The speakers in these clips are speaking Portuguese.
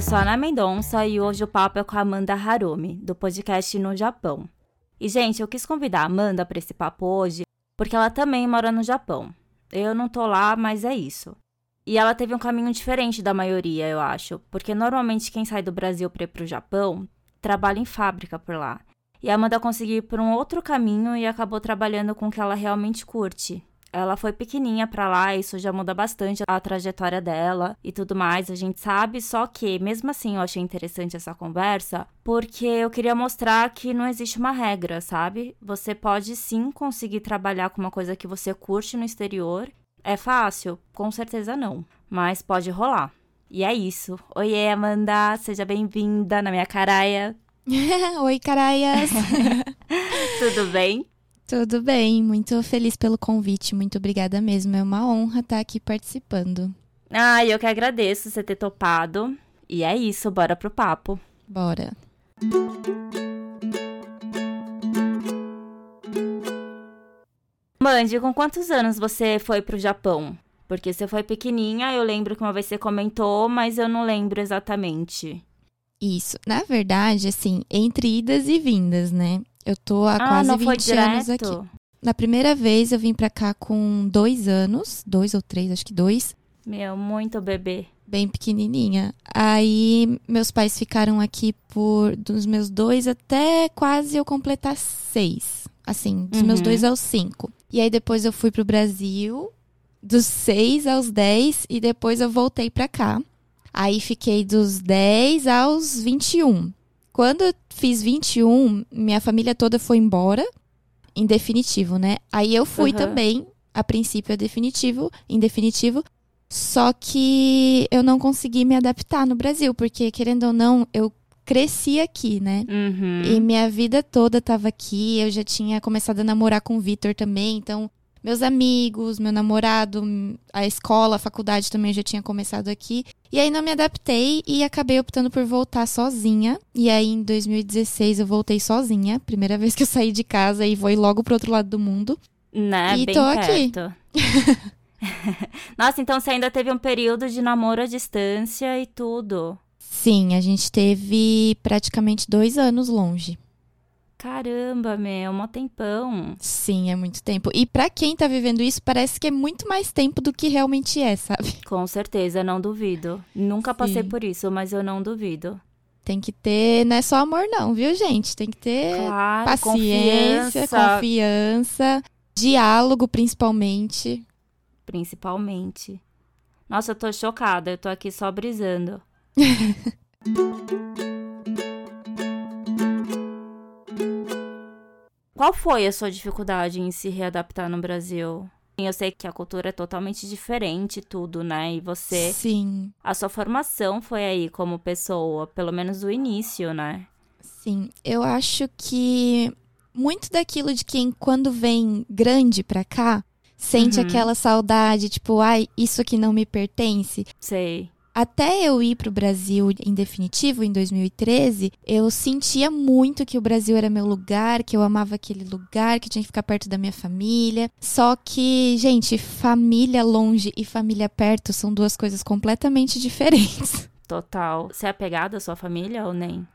eu sou a Ana Mendonça e hoje o papo é com a Amanda Harumi, do podcast No Japão. E, gente, eu quis convidar a Amanda para esse papo hoje porque ela também mora no Japão. Eu não tô lá, mas é isso. E ela teve um caminho diferente da maioria, eu acho, porque normalmente quem sai do Brasil para ir pro Japão trabalha em fábrica por lá. E a Amanda conseguiu ir por um outro caminho e acabou trabalhando com o que ela realmente curte, ela foi pequenininha para lá, isso já muda bastante a trajetória dela e tudo mais, a gente sabe. Só que, mesmo assim, eu achei interessante essa conversa, porque eu queria mostrar que não existe uma regra, sabe? Você pode sim conseguir trabalhar com uma coisa que você curte no exterior. É fácil? Com certeza não, mas pode rolar. E é isso. Oiê, Amanda, seja bem-vinda na minha caraia. Oi, caraias! Tudo bem? Tudo bem, muito feliz pelo convite, muito obrigada mesmo. É uma honra estar aqui participando. Ah, eu que agradeço você ter topado. E é isso, bora pro papo. Bora. Mandy, com quantos anos você foi pro Japão? Porque você foi pequenininha, eu lembro que uma vez você comentou, mas eu não lembro exatamente. Isso. Na verdade, assim, entre idas e vindas, né? Eu tô há ah, quase 20 anos aqui. Na primeira vez eu vim pra cá com dois anos, dois ou três, acho que dois. Meu, muito bebê. Bem pequenininha. Aí meus pais ficaram aqui por dos meus dois até quase eu completar seis. Assim, dos uhum. meus dois aos cinco. E aí depois eu fui pro Brasil, dos seis aos dez, e depois eu voltei pra cá. Aí fiquei dos 10 aos 21. Quando eu fiz 21, minha família toda foi embora, em definitivo, né? Aí eu fui uhum. também, a princípio é definitivo, em definitivo, só que eu não consegui me adaptar no Brasil, porque querendo ou não, eu cresci aqui, né? Uhum. E minha vida toda estava aqui, eu já tinha começado a namorar com o Vitor também, então meus amigos, meu namorado, a escola, a faculdade também já tinha começado aqui. E aí não me adaptei e acabei optando por voltar sozinha. E aí em 2016 eu voltei sozinha, primeira vez que eu saí de casa e vou logo pro outro lado do mundo. Né, e bem tô perto. aqui. Nossa, então você ainda teve um período de namoro à distância e tudo. Sim, a gente teve praticamente dois anos longe. Caramba, meu, um tempão. Sim, é muito tempo. E para quem tá vivendo isso, parece que é muito mais tempo do que realmente é, sabe? Com certeza, não duvido. Nunca Sim. passei por isso, mas eu não duvido. Tem que ter, não é só amor não, viu, gente? Tem que ter claro, paciência, confiança. confiança, diálogo principalmente. Principalmente. Nossa, eu tô chocada, eu tô aqui só brisando. Qual foi a sua dificuldade em se readaptar no Brasil? Eu sei que a cultura é totalmente diferente, tudo, né? E você. Sim. A sua formação foi aí como pessoa, pelo menos o início, né? Sim. Eu acho que muito daquilo de quem, quando vem grande pra cá, sente uhum. aquela saudade, tipo, ai, isso aqui não me pertence. Sei até eu ir para o Brasil em definitivo, em 2013, eu sentia muito que o Brasil era meu lugar, que eu amava aquele lugar, que tinha que ficar perto da minha família. Só que, gente, família longe e família perto são duas coisas completamente diferentes. Total. Você é apegada à sua família ou nem?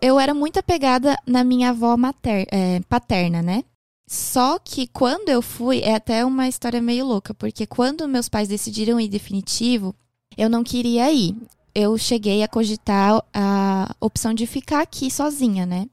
Eu era muito apegada na minha avó mater, é, paterna, né? Só que quando eu fui, é até uma história meio louca, porque quando meus pais decidiram ir definitivo, eu não queria ir. Eu cheguei a cogitar a opção de ficar aqui sozinha, né?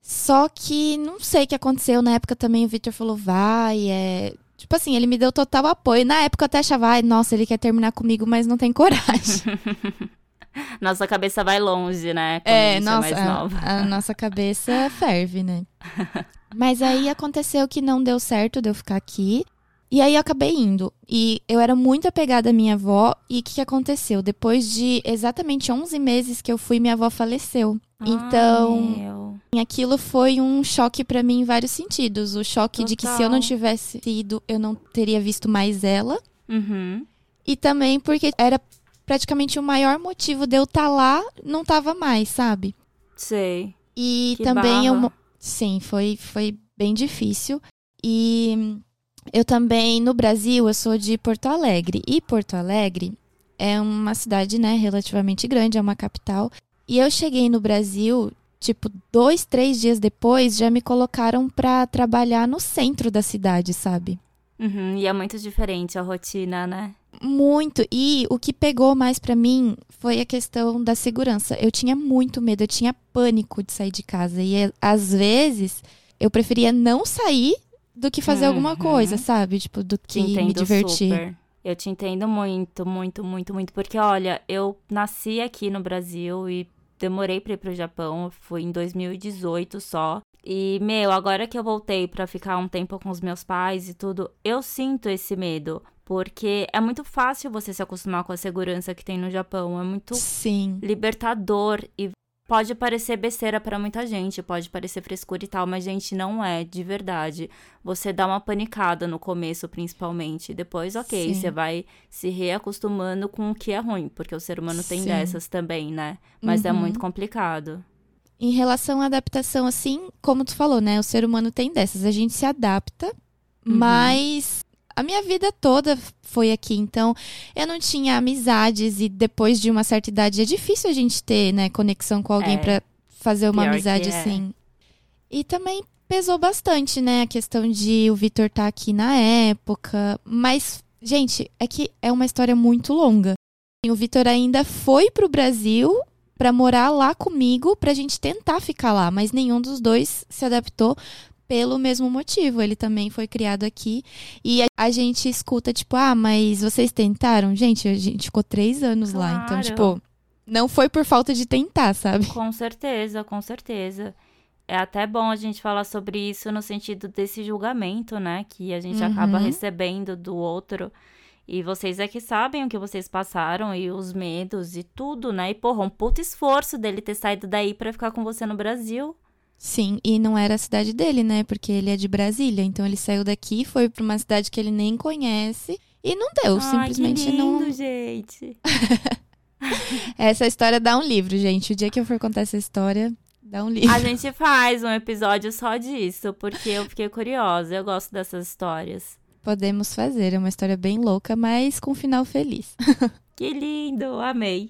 Só que não sei o que aconteceu. Na época também o Victor falou, vai, é. Tipo assim, ele me deu total apoio. Na época eu até achava, ai, nossa, ele quer terminar comigo, mas não tem coragem. nossa cabeça vai longe, né? Quando é, nossa, é a, a nossa cabeça ferve, né? mas aí aconteceu que não deu certo de eu ficar aqui. E aí eu acabei indo. E eu era muito apegada à minha avó. E o que, que, aconteceu? Depois de exatamente 11 meses que eu fui, minha avó faleceu. Ai, então, meu. aquilo foi um choque para mim em vários sentidos. O choque Total. de que se eu não tivesse ido, eu não teria visto mais ela. Uhum. E também porque era praticamente o maior motivo de eu estar tá lá, não estava mais, sabe? Sei. E que também barra. eu. Sim, foi, foi bem difícil. E eu também, no Brasil, eu sou de Porto Alegre. E Porto Alegre é uma cidade, né, relativamente grande, é uma capital. E eu cheguei no Brasil, tipo, dois, três dias depois, já me colocaram pra trabalhar no centro da cidade, sabe? Uhum, e é muito diferente a rotina, né? Muito. E o que pegou mais pra mim foi a questão da segurança. Eu tinha muito medo, eu tinha pânico de sair de casa. E é, às vezes eu preferia não sair do que fazer alguma Uhum. coisa, sabe? Tipo, do que me divertir. super. Eu te entendo muito, muito, muito, muito. Porque, olha, eu nasci aqui no Brasil e demorei pra ir pro Japão. Fui em 2018 só. E, meu, agora que eu voltei pra ficar um tempo com os meus pais e tudo, eu sinto esse medo. Porque é muito fácil você se acostumar com a segurança que tem no Japão. É muito Sim. libertador e pode parecer besteira pra muita gente, pode parecer frescura e tal, mas gente não é, de verdade. Você dá uma panicada no começo, principalmente, depois, OK, Sim. você vai se reacostumando com o que é ruim, porque o ser humano tem Sim. dessas também, né? Mas é Uhum. muito complicado. Em relação à adaptação, assim, como tu falou, né? O ser humano tem dessas. A gente se adapta, Uhum. mas a minha vida toda foi aqui. Então, eu não tinha amizades e depois de uma certa idade é difícil a gente ter, né, conexão com alguém É. pra fazer uma Pior amizade é. assim. E também pesou bastante, né, a questão de o Vitor estar aqui na época. Mas, gente, é que é uma história muito longa. O Vitor ainda foi pro Brasil pra morar lá comigo pra gente tentar ficar lá, mas nenhum dos dois se adaptou pelo mesmo motivo. Ele também foi criado aqui e a, a gente escuta tipo, ah, mas vocês tentaram? Gente, a gente ficou três anos lá, então Claro. tipo, não foi por falta de tentar, sabe? Com certeza, com certeza. É até bom a gente falar sobre isso no sentido desse julgamento, né? Que a gente Uhum. acaba recebendo do outro. E vocês é que sabem o que vocês passaram e os medos e tudo, né? E, porra, um puto esforço dele ter saído daí pra ficar com você no Brasil. Sim, e não era a cidade dele, né? Porque ele é de Brasília, então ele saiu daqui, foi pra uma cidade que ele nem conhece e não deu, Ai, simplesmente que lindo, não. gente. Essa história dá um livro, gente. O dia que eu for contar essa história, dá um livro. A gente faz um episódio só disso, porque eu fiquei curiosa. Eu gosto dessas histórias. Podemos fazer, é uma história bem louca, mas com um final feliz. Que lindo, amei.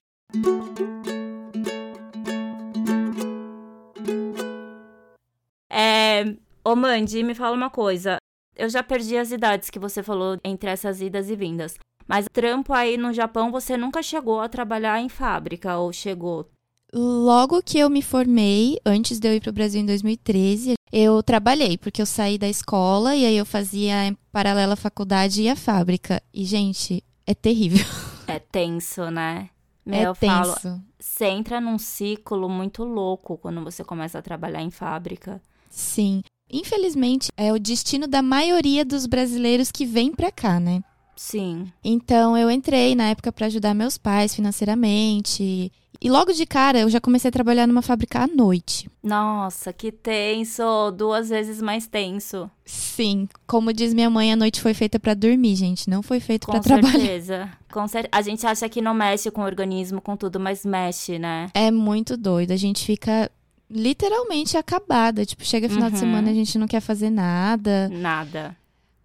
É, ô Mandy, me fala uma coisa. Eu já perdi as idades que você falou entre essas idas e vindas. Mas trampo aí no Japão, você nunca chegou a trabalhar em fábrica ou chegou? Logo que eu me formei, antes de eu ir para o Brasil em 2013, eu trabalhei, porque eu saí da escola e aí eu fazia em paralela a faculdade e a fábrica. E, gente, é terrível. É tenso, né? Meu, é eu falo, tenso. você entra num ciclo muito louco quando você começa a trabalhar em fábrica. Sim. Infelizmente, é o destino da maioria dos brasileiros que vem pra cá, né? Sim. Então, eu entrei na época pra ajudar meus pais financeiramente. E logo de cara, eu já comecei a trabalhar numa fábrica à noite. Nossa, que tenso! Duas vezes mais tenso. Sim, como diz minha mãe, a noite foi feita pra dormir, gente. Não foi feito pra Com trabalhar. certeza. Com cer A gente acha que não mexe com o organismo, com tudo, mas mexe, né? É muito doido. A gente fica literalmente acabada. Tipo, chega final de Uhum. semana a gente não quer fazer nada. Nada.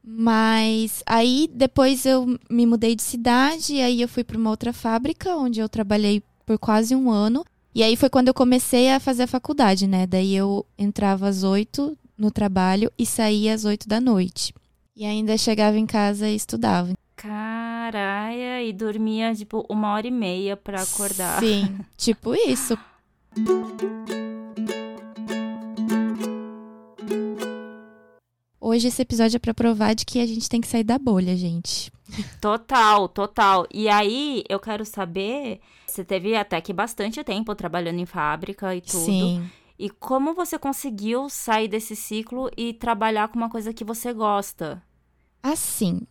Mas aí depois eu me mudei de cidade, e aí eu fui para uma outra fábrica onde eu trabalhei por quase um ano. E aí foi quando eu comecei a fazer a faculdade, né? Daí eu entrava às oito no trabalho e saía às oito da noite. E ainda chegava em casa e estudava. Caralho, e dormia, tipo, uma hora e meia pra acordar. Sim, tipo isso. Hoje esse episódio é pra provar de que a gente tem que sair da bolha, gente. Total, total. E aí, eu quero saber, você teve até que bastante tempo trabalhando em fábrica e tudo. Sim. E como você conseguiu sair desse ciclo e trabalhar com uma coisa que você gosta? Assim,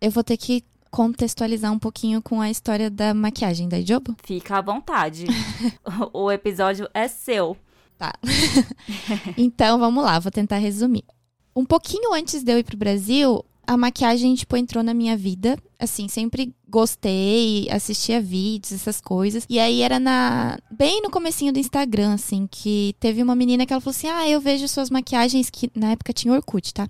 eu vou ter que contextualizar um pouquinho com a história da maquiagem da Jobo. Fica à vontade. o episódio é seu. Então, vamos lá, vou tentar resumir. Um pouquinho antes de eu ir pro Brasil, a maquiagem, tipo, entrou na minha vida. Assim, sempre gostei, assistia vídeos, essas coisas. E aí era na. Bem no comecinho do Instagram, assim, que teve uma menina que ela falou assim: Ah, eu vejo suas maquiagens que. Na época tinha Orkut, tá?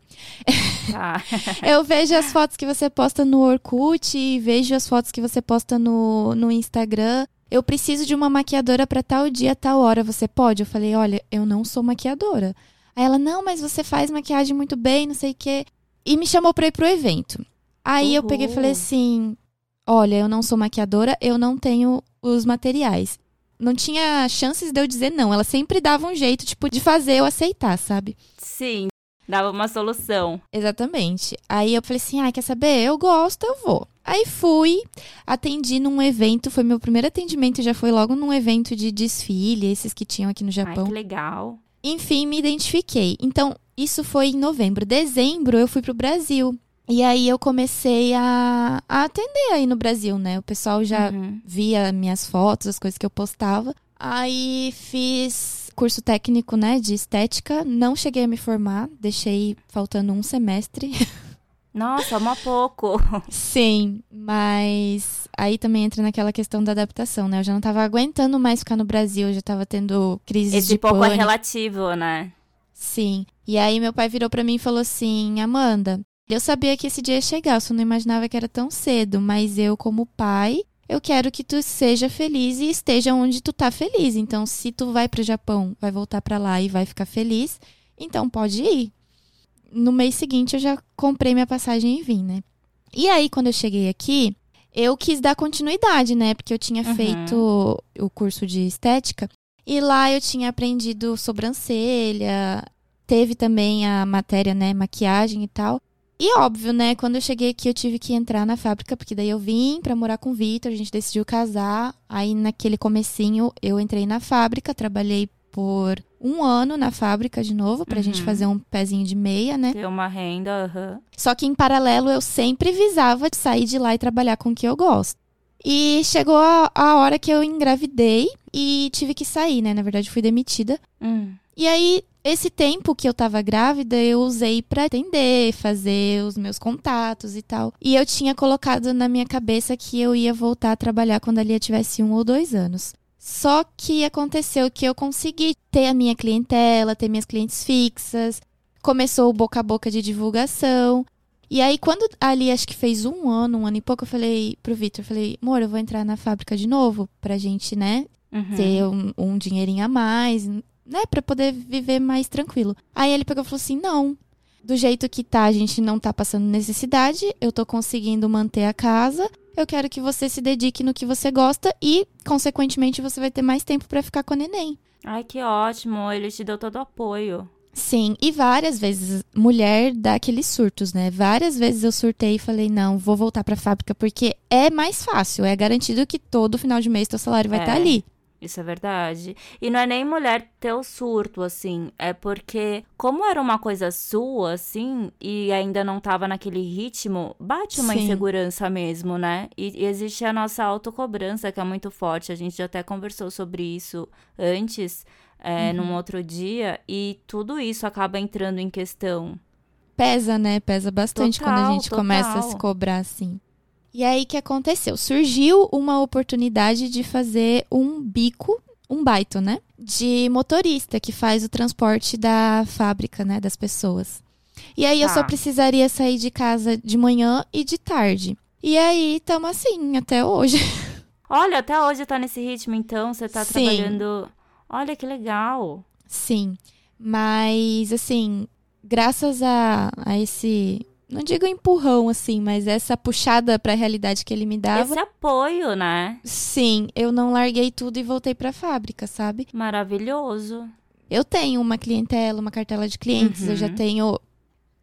Tá. eu vejo as fotos que você posta no Orkut e vejo as fotos que você posta no, no Instagram. Eu preciso de uma maquiadora para tal dia, tal hora. Você pode? Eu falei, olha, eu não sou maquiadora. Aí ela, não, mas você faz maquiagem muito bem, não sei o quê. E me chamou pra ir pro evento. Aí Uhul. eu peguei e falei assim: olha, eu não sou maquiadora, eu não tenho os materiais. Não tinha chances de eu dizer não. Ela sempre dava um jeito, tipo, de fazer eu aceitar, sabe? Sim, dava uma solução. Exatamente. Aí eu falei assim: ah, quer saber? Eu gosto, eu vou. Aí fui, atendi num evento, foi meu primeiro atendimento, já foi logo num evento de desfile, esses que tinham aqui no Ai, Japão. que legal. Enfim, me identifiquei. Então, isso foi em novembro. Dezembro, eu fui pro Brasil. E aí eu comecei a, a atender aí no Brasil, né? O pessoal já Uhum. via minhas fotos, as coisas que eu postava. Aí fiz curso técnico, né, de estética. Não cheguei a me formar, deixei faltando um semestre. Nossa, uma pouco. Sim, mas aí também entra naquela questão da adaptação, né? Eu já não tava aguentando mais ficar no Brasil, eu já tava tendo crises Esse de pouco pânico. é relativo, né? Sim. E aí meu pai virou pra mim e falou assim: Amanda, eu sabia que esse dia ia chegar, eu só não imaginava que era tão cedo, mas eu, como pai, eu quero que tu seja feliz e esteja onde tu tá feliz. Então, se tu vai pro Japão, vai voltar pra lá e vai ficar feliz, então pode ir. No mês seguinte eu já comprei minha passagem e vim, né? E aí, quando eu cheguei aqui, eu quis dar continuidade, né? Porque eu tinha Uhum. feito o curso de estética e lá eu tinha aprendido sobrancelha, teve também a matéria, né, maquiagem e tal. E óbvio, né, quando eu cheguei aqui eu tive que entrar na fábrica, porque daí eu vim pra morar com o Vitor, a gente decidiu casar. Aí naquele comecinho eu entrei na fábrica, trabalhei por um ano na fábrica de novo, pra gente Uhum. fazer um pezinho de meia, né? Ter uma renda, aham. Só que em paralelo eu sempre visava de sair de lá e trabalhar com o que eu gosto. E chegou a, a hora que eu engravidei e tive que sair, né? Na verdade, fui demitida. Hum. E aí, esse tempo que eu tava grávida, eu usei pra atender, fazer os meus contatos e tal. E eu tinha colocado na minha cabeça que eu ia voltar a trabalhar quando a Lia tivesse um ou dois anos. Só que aconteceu que eu consegui ter a minha clientela, ter minhas clientes fixas. Começou o boca a boca de divulgação. E aí, quando ali acho que fez um ano, um ano e pouco, eu falei pro Vitor, eu falei, amor, eu vou entrar na fábrica de novo pra gente, né, Uhum. ter um, um dinheirinho a mais, né, Pra poder viver mais tranquilo. Aí ele pegou e falou assim: não. Do jeito que tá, a gente não tá passando necessidade, eu tô conseguindo manter a casa. Eu quero que você se dedique no que você gosta e, consequentemente, você vai ter mais tempo pra ficar com a neném. Ai, que ótimo. Ele te deu todo o apoio. Sim, e várias vezes, mulher dá aqueles surtos, né? Várias vezes eu surtei e falei, não, vou voltar pra fábrica, porque é mais fácil, é garantido que todo final de mês teu salário vai É. estar ali. Isso é verdade. E não é nem mulher ter o surto, assim. É porque, como era uma coisa sua, assim, e ainda não tava naquele ritmo, bate uma Sim. insegurança mesmo, né? E, e existe a nossa autocobrança, que é muito forte. A gente já até conversou sobre isso antes, é, Uhum. num outro dia, e tudo isso acaba entrando em questão. Pesa, né? Pesa bastante quando a Total, gente começa a total. se cobrar assim. E aí, o que aconteceu? Surgiu uma oportunidade de fazer um bico, um baito, né? De motorista que faz o transporte da fábrica, né? Das pessoas. E aí, eu Tá. só precisaria sair de casa de manhã e de tarde. E aí, estamos assim, até hoje. Olha, até hoje tá nesse ritmo, então, você tá Sim. trabalhando. Olha que legal. Sim. Mas, assim, graças a, a esse. Não digo empurrão, assim, mas essa puxada pra realidade que ele me dava. Esse apoio, né? Sim, eu não larguei tudo e voltei pra fábrica, sabe? Maravilhoso. Eu tenho uma clientela, uma cartela de clientes, eu já Uhum. tenho.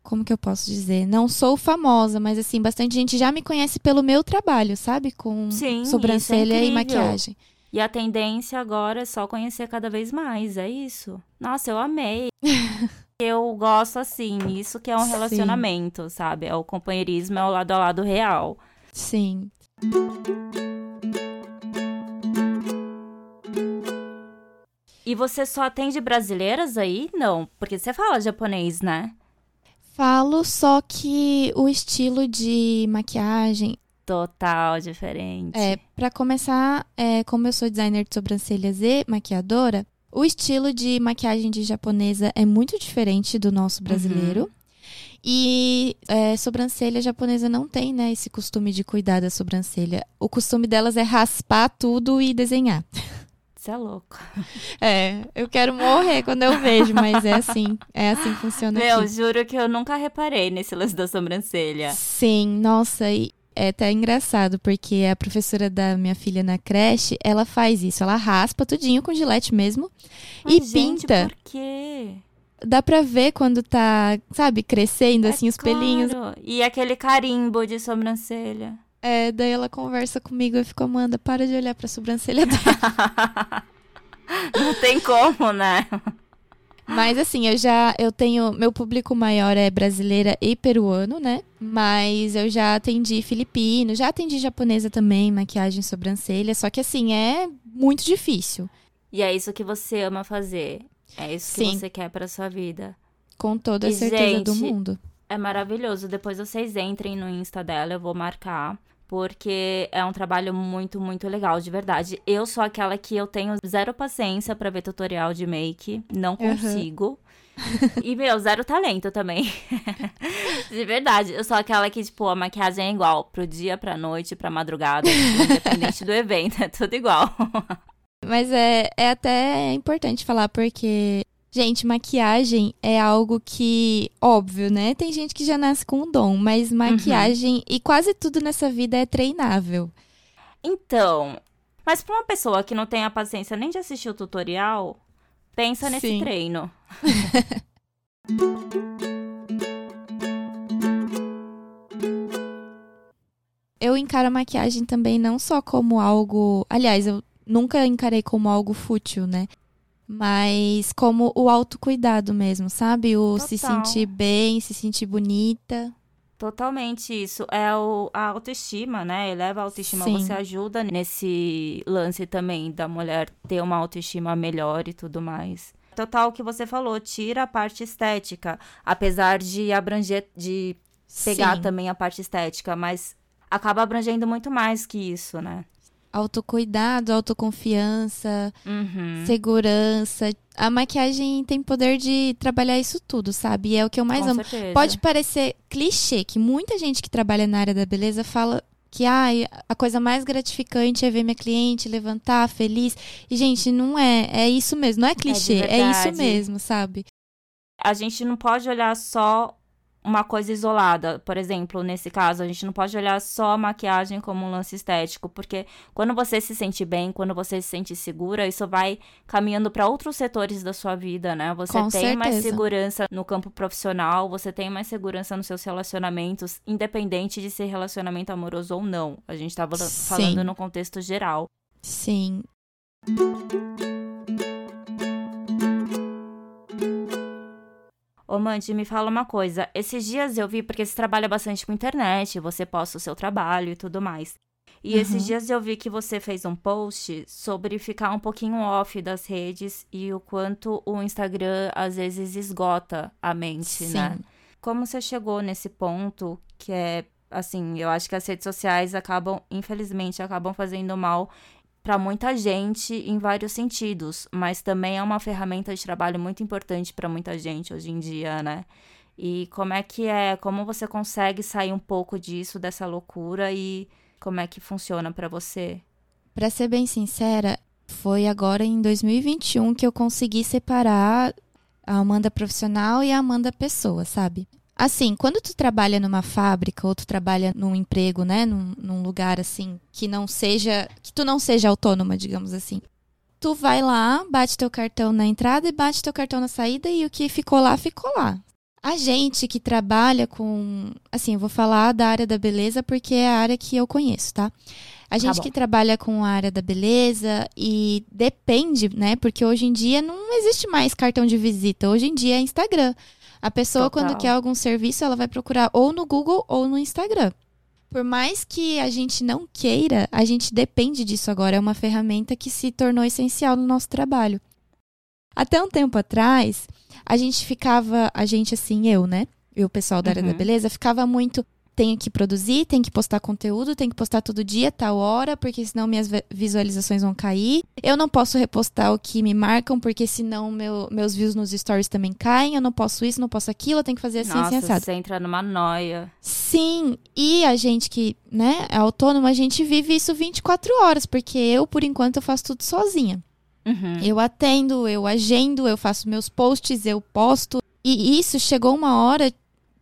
Como que eu posso dizer? Não sou famosa, mas assim, bastante gente já me conhece pelo meu trabalho, sabe? Com Sim, sobrancelha isso é e maquiagem. E a tendência agora é só conhecer cada vez mais, é isso. Nossa, eu amei. eu gosto assim, isso que é um Sim. relacionamento, sabe? É o companheirismo, é o lado a lado real. Sim. E você só atende brasileiras aí? Não, porque você fala japonês, né? Falo, só que o estilo de maquiagem. Total diferente. É, para começar, é, como eu sou designer de sobrancelhas e maquiadora, o estilo de maquiagem de japonesa é muito diferente do nosso brasileiro. Uhum. E é, sobrancelha japonesa não tem, né, esse costume de cuidar da sobrancelha. O costume delas é raspar tudo e desenhar. Você é louco. É, eu quero morrer quando eu vejo, mas é assim, é assim que funciona Meu, aqui. juro que eu nunca reparei nesse lance da sobrancelha. Sim, nossa, e é até engraçado, porque a professora da minha filha na creche, ela faz isso, ela raspa tudinho com gilete mesmo Mas, e gente, pinta. por quê? Dá pra ver quando tá, sabe, crescendo, assim, os É claro. pelinhos. E aquele carimbo de sobrancelha. É, daí ela conversa comigo e fica, Amanda, para de olhar pra sobrancelha dela. Não tem como, né? Mas assim, eu já eu tenho. Meu público maior é brasileira e peruano, né? Mas eu já atendi filipino, já atendi japonesa também, maquiagem sobrancelha. Só que assim, é muito difícil. E é isso que você ama fazer. É isso que Sim. você quer pra sua vida. Com toda a E, certeza do gente, mundo. É maravilhoso. Depois vocês entrem no Insta dela, eu vou marcar. Porque é um trabalho muito, muito legal, de verdade. Eu sou aquela que eu tenho zero paciência pra ver tutorial de make. Não consigo. E, meu, zero talento também. de verdade. Eu sou aquela que, tipo, a maquiagem é igual pro dia, pra noite, pra madrugada. tipo, independente do evento, é tudo igual. Mas é, é até importante falar, porque, gente, maquiagem é algo que, óbvio, né? Tem gente que já nasce com um dom, mas maquiagem e quase tudo nessa vida é treinável. Então, mas pra uma pessoa que não tem a paciência nem de assistir o tutorial, pensa nesse Sim. treino. Eu encaro a maquiagem também não só como algo. Aliás, eu nunca encarei como algo fútil, né? Mas como o autocuidado mesmo, sabe? O se Total. sentir bem, se sentir bonita. Totalmente isso. É o, a autoestima, né? Eleva a autoestima. Sim. Você ajuda nesse lance também da mulher ter uma autoestima melhor e tudo mais. Total o que você falou, tira a parte estética. Apesar de abranger, de pegar Sim. também a parte estética, mas acaba abrangendo muito mais que isso, né? Autocuidado, autoconfiança, Uhum. segurança. A maquiagem tem poder de trabalhar isso tudo, sabe? E é o que eu mais Com amo. certeza. Pode parecer clichê, que muita gente que trabalha na área da beleza fala que ai, a coisa mais gratificante é ver minha cliente levantar feliz. E, gente, não é. É isso mesmo. Não é clichê, é, isso verdade. mesmo, sabe? a gente não pode olhar só uma coisa isolada. Por exemplo, nesse caso, a gente não pode olhar só a maquiagem como um lance estético, porque quando você se sente bem, quando você se sente segura, isso vai caminhando para outros setores da sua vida, né? Você Com tem mais certeza. segurança no campo profissional, você tem mais segurança nos seus relacionamentos, independente de ser relacionamento amoroso ou não. A gente tá vala- Sim. falando no contexto geral. Sim. Ô, Mandy, me fala uma coisa. Esses dias eu vi, porque você trabalha bastante com internet, você posta o seu trabalho e tudo mais. E Uhum. esses dias eu vi que você fez um post sobre ficar um pouquinho off das redes e o quanto o Instagram às vezes esgota a mente, Sim. né? Como você chegou nesse ponto que é, assim, eu acho que as redes sociais acabam, infelizmente, acabam fazendo mal para muita gente em vários sentidos, mas também é uma ferramenta de trabalho muito importante para muita gente hoje em dia, né? E como é que é, como você consegue sair um pouco disso, dessa loucura e como é que funciona para você? Pra ser bem sincera, foi agora em 2021 que eu consegui separar a Amanda profissional e a Amanda pessoa, sabe? Assim, quando tu trabalha numa fábrica ou tu trabalha num emprego, né, num, num lugar assim que não seja, que tu não seja autônoma, digamos assim. Tu vai lá, bate teu cartão na entrada e bate teu cartão na saída e o que ficou lá ficou lá. A gente que trabalha com, assim, eu vou falar da área da beleza porque é a área que eu conheço, tá? A gente bom. que trabalha com a área da beleza e depende, né? Porque hoje em dia não existe mais cartão de visita. Hoje em dia é Instagram. A pessoa, Total. quando quer algum serviço, ela vai procurar ou no Google ou no Instagram. Por mais que a gente não queira, a gente depende disso agora. É uma ferramenta que se tornou essencial no nosso trabalho. Até um tempo atrás, a gente ficava, a gente assim, eu, né? e o pessoal da área Uhum. da beleza, ficava muito. Tenho que produzir, tenho que postar conteúdo, tenho que postar todo dia, tal hora, porque senão minhas vi- visualizações vão cair. Eu não posso repostar o que me marcam, porque senão meu, meus views nos stories também caem. Eu não posso isso, não posso aquilo, eu tenho que fazer assim, assim, Nossa, assado. você entra numa noia. Sim, e a gente que, né, é autônoma, a gente vive isso 24 horas, porque eu, por enquanto, eu faço tudo sozinha. Uhum. Eu atendo, eu agendo, eu faço meus posts, eu posto. E isso chegou uma hora,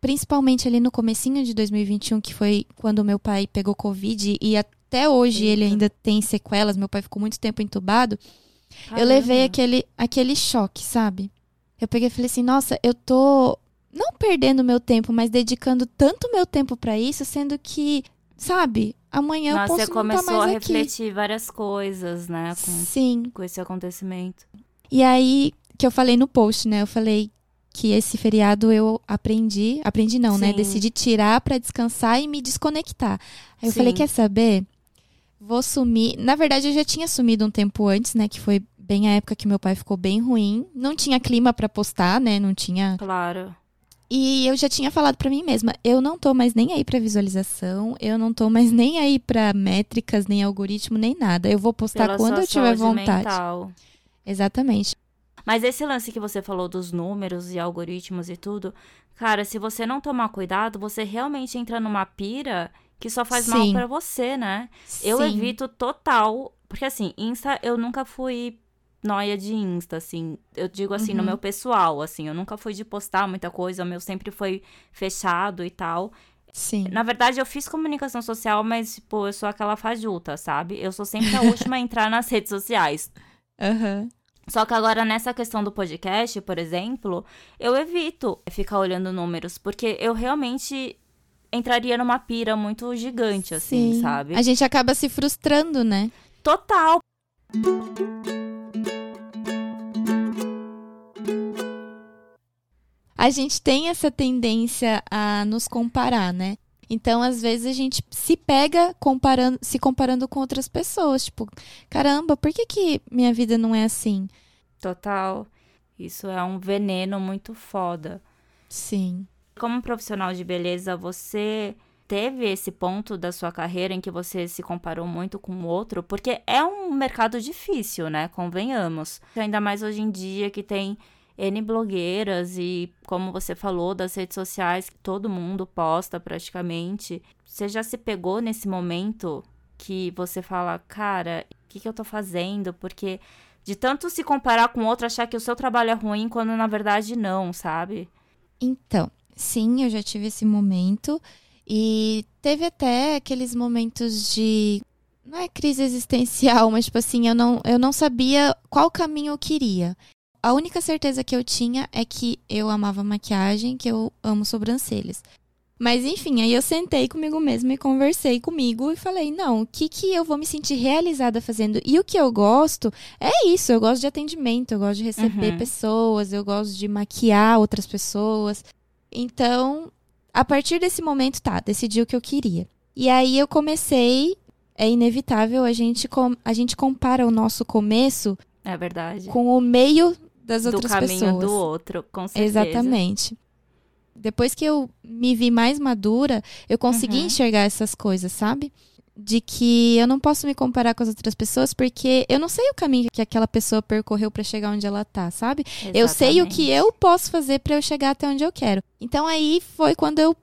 principalmente ali no comecinho de 2021, que foi quando meu pai pegou Covid e até hoje ele Eita. ainda tem sequelas, meu pai ficou muito tempo entubado. Eu Caramba. levei aquele, aquele choque, sabe? Eu peguei e falei assim, nossa, eu tô não perdendo meu tempo, mas dedicando tanto meu tempo pra isso, sendo que, sabe, amanhã eu Nossa, posso você não estar começou mais a aqui. refletir várias coisas, né? Com, Sim. com esse acontecimento. E aí, que eu falei no post, né? Eu falei que esse feriado eu aprendi, aprendi não, né? Sim. Decidi tirar pra descansar e me desconectar. Aí eu Sim. falei, quer saber? Vou sumir. Na verdade, eu já tinha sumido um tempo antes, né? Que foi bem a época que meu pai ficou bem ruim. Não tinha clima pra postar, né? Não tinha. Claro. E eu já tinha falado pra mim mesma, eu não tô mais nem aí pra visualização, eu não tô mais nem aí pra métricas, nem algoritmo, nem nada. Eu vou postar Pela quando eu tiver vontade. mental. Exatamente. Mas esse lance que você falou dos números e algoritmos e tudo, cara, se você não tomar cuidado, você realmente entra numa pira que só faz mal Sim. pra você, né? Eu Sim. evito total, porque assim, Insta eu nunca fui noia de Insta, assim. Eu digo assim no Uhum. meu pessoal, assim, eu nunca fui de postar muita coisa, o meu sempre foi fechado e tal. Sim. Na verdade, eu fiz comunicação social, mas, tipo, eu sou aquela fajuta, sabe? Eu sou sempre a última a entrar nas redes sociais. Aham. Só que agora, nessa questão do podcast, por exemplo, eu evito ficar olhando números, porque eu realmente entraria numa pira muito gigante, assim, Sim. sabe? A gente acaba se frustrando, né? Total. A gente tem essa tendência a nos comparar, né? Então, às vezes, a gente se pega comparando, se comparando com outras pessoas. Tipo, caramba, por que, que minha vida não é assim? Total. Isso é um veneno muito foda. Sim. Como profissional de beleza, você teve esse ponto da sua carreira em que você se comparou muito com o outro? Porque é um mercado difícil, né? Convenhamos. Ainda mais hoje em dia que tem N blogueiras e, como você falou, das redes sociais, que todo mundo posta praticamente. Você já se pegou nesse momento que você fala, cara, o que, que eu tô fazendo? Porque de tanto se comparar com outro, achar que o seu trabalho é ruim, quando na verdade não, sabe? Então, sim, eu já tive esse momento. E teve até aqueles momentos de. Não é crise existencial, mas tipo assim, eu não, eu não sabia qual caminho eu queria. A única certeza que eu tinha é que eu amava maquiagem, que eu amo sobrancelhas. Mas enfim, aí eu sentei comigo mesma e conversei comigo e falei: não, o que, que eu vou me sentir realizada fazendo? E o que eu gosto é isso, eu gosto de atendimento, eu gosto de receber Uhum. pessoas, eu gosto de maquiar outras pessoas. Então, a partir desse momento, tá, decidi o que eu queria. E aí eu comecei, é inevitável, a gente, com, a gente compara o nosso começo É verdade. com o meio das do outras caminho pessoas. do outro, com certeza. Exatamente. Depois que eu me vi mais madura, eu consegui Uhum. enxergar essas coisas, sabe? De que eu não posso me comparar com as outras pessoas porque eu não sei o caminho que aquela pessoa percorreu pra chegar onde ela tá, sabe? Eu sei o que Exatamente. eu posso fazer pra eu chegar até onde eu quero. Então aí foi quando eu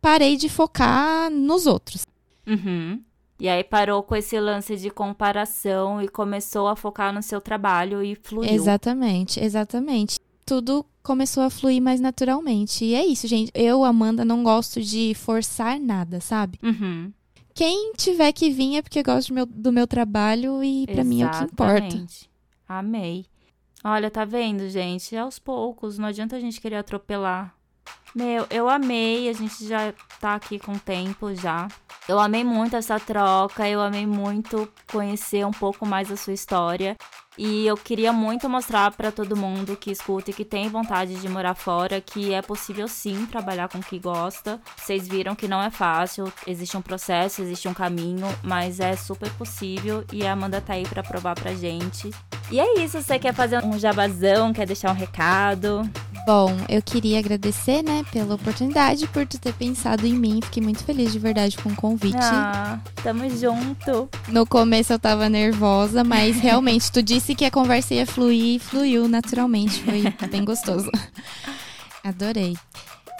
parei de focar nos outros. Uhum. E aí parou com esse lance de comparação e começou a focar no seu trabalho e fluiu. Exatamente, exatamente. Tudo começou a fluir mais naturalmente. E é isso, gente. Eu, Amanda, não gosto de forçar nada, sabe? Uhum. Quem tiver que vir é porque gosta do meu, do meu trabalho e pra mim é o que importa. Amei. Olha, tá vendo, gente? Aos poucos, não adianta a gente querer atropelar. Meu, eu amei, a gente já tá aqui com tempo já. Eu amei muito essa troca, eu amei muito conhecer um pouco mais a sua história. E eu queria muito mostrar pra todo mundo que escuta e que tem vontade de morar fora que é possível sim trabalhar com o que gosta. Vocês viram que não é fácil, existe um processo, existe um caminho, mas é super possível e a Amanda tá aí pra provar pra gente. E é isso, você quer fazer um jabazão, quer deixar um recado? Bom, eu queria agradecer, né, pela oportunidade, por tu ter pensado em mim. Fiquei muito feliz de verdade com o convite. Ah, tamo junto. No começo eu tava nervosa, mas realmente tu disse que a conversa ia fluir e fluiu naturalmente. Foi bem gostoso. Adorei.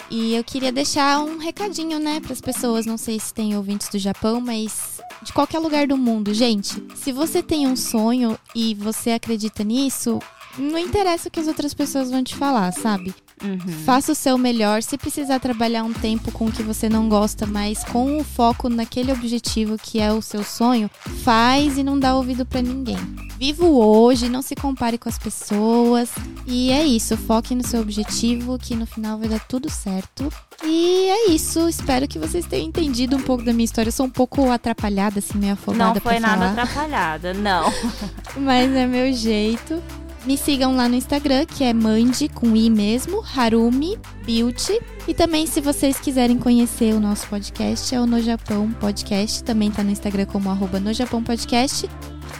E eu queria deixar um recadinho, né, para as pessoas. Não sei se tem ouvintes do Japão, mas de qualquer lugar do mundo. Gente, se você tem um sonho e você acredita nisso, não interessa o que as outras pessoas vão te falar, sabe? Uhum. Faça o seu melhor. Se precisar trabalhar um tempo com o que você não gosta, mas com o foco naquele objetivo que é o seu sonho, faz e não dá ouvido para ninguém. Viva o hoje, não se compare com as pessoas. E é isso, foque no seu objetivo, que no final vai dar tudo certo. E é isso, espero que vocês tenham entendido um pouco da minha história. Eu sou um pouco atrapalhada, assim, meio afogada Não foi nada falar. atrapalhada, não. Mas é meu jeito. Me sigam lá no Instagram, que é Mandi, com I mesmo, Harumi Beauty. E também, se vocês quiserem conhecer o nosso podcast, é o No Japão Podcast. Também tá no Instagram como arroba No Japão Podcast.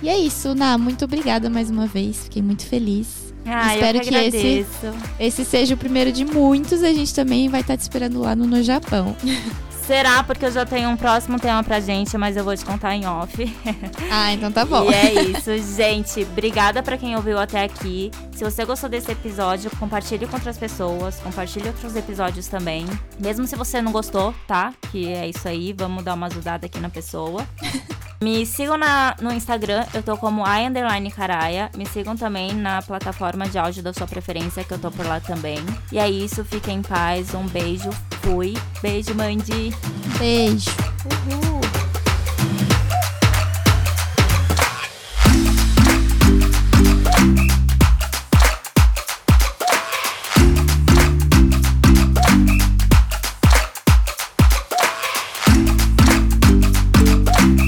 E é isso, Ná, muito obrigada mais uma vez. Fiquei muito feliz. Ah, Espero que, que esse-. Esse seja o primeiro de muitos. A gente também vai estar te esperando lá no No Japão. Será porque eu já tenho um próximo tema pra gente, mas eu vou te contar em off. Ah, então tá bom. E é isso, gente. Obrigada pra quem ouviu até aqui. Se você gostou desse episódio, compartilhe com outras pessoas, compartilhe outros episódios também. Mesmo se você não gostou, tá? Que é isso aí, vamos dar uma ajudada aqui na pessoa. Me sigam na, no Instagram, eu tô como underline caraya. Me sigam também na plataforma de áudio da sua preferência, que eu tô por lá também. E é isso, fiquem em paz, um beijo, fui. Beijo, Mandy. Beijo. Uhul.